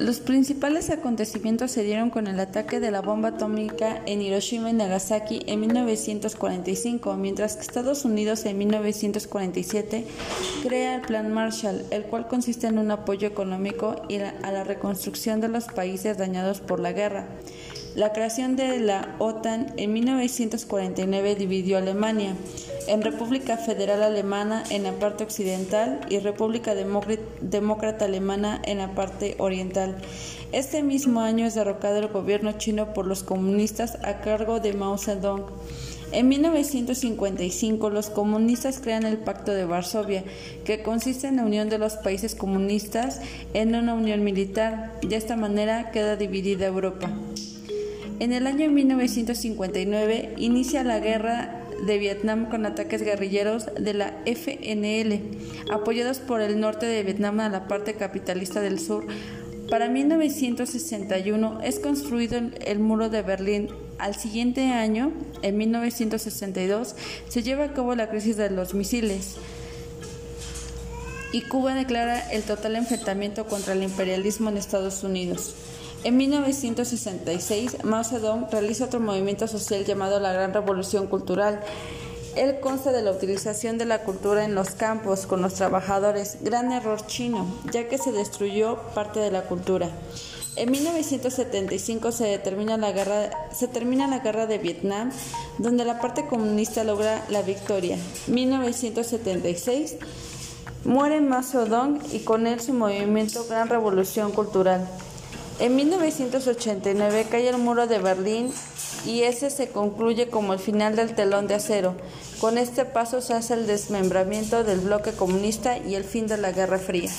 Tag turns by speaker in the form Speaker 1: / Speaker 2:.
Speaker 1: Los principales acontecimientos se dieron con el ataque de la bomba atómica en Hiroshima y Nagasaki en 1945, mientras que Estados Unidos en 1947 crea el Plan Marshall, el cual consiste en un apoyo económico a la reconstrucción de los países dañados por la guerra. La creación de la OTAN en 1949 dividió Alemania en República Federal Alemana en la parte occidental y República Demócrata Alemana en la parte oriental. Este mismo año es derrocado el gobierno chino por los comunistas a cargo de Mao Zedong. En 1955 los comunistas crean el Pacto de Varsovia, que consiste en la unión de los países comunistas en una unión militar. De esta manera queda dividida Europa. En el año 1959 inicia la guerra de Vietnam con ataques guerrilleros de la FNL, apoyados por el norte de Vietnam a la parte capitalista del sur. Para 1961 es construido el muro de Berlín. Al siguiente año, en 1962, se lleva a cabo la crisis de los misiles y Cuba declara el total enfrentamiento contra el imperialismo en Estados Unidos. En 1966, Mao Zedong realiza otro movimiento social llamado la Gran Revolución Cultural. Él consta de la utilización de la cultura en los campos con los trabajadores, gran error chino, ya que se destruyó parte de la cultura. En 1975 se, determina la guerra, se termina la guerra de Vietnam, donde la parte comunista logra la victoria. 1976 muere Mao Zedong y con él su movimiento Gran Revolución Cultural. En 1989 cae el muro de Berlín y ese se concluye como el final del telón de acero. Con este paso se hace el desmembramiento del bloque comunista y el fin de la Guerra Fría.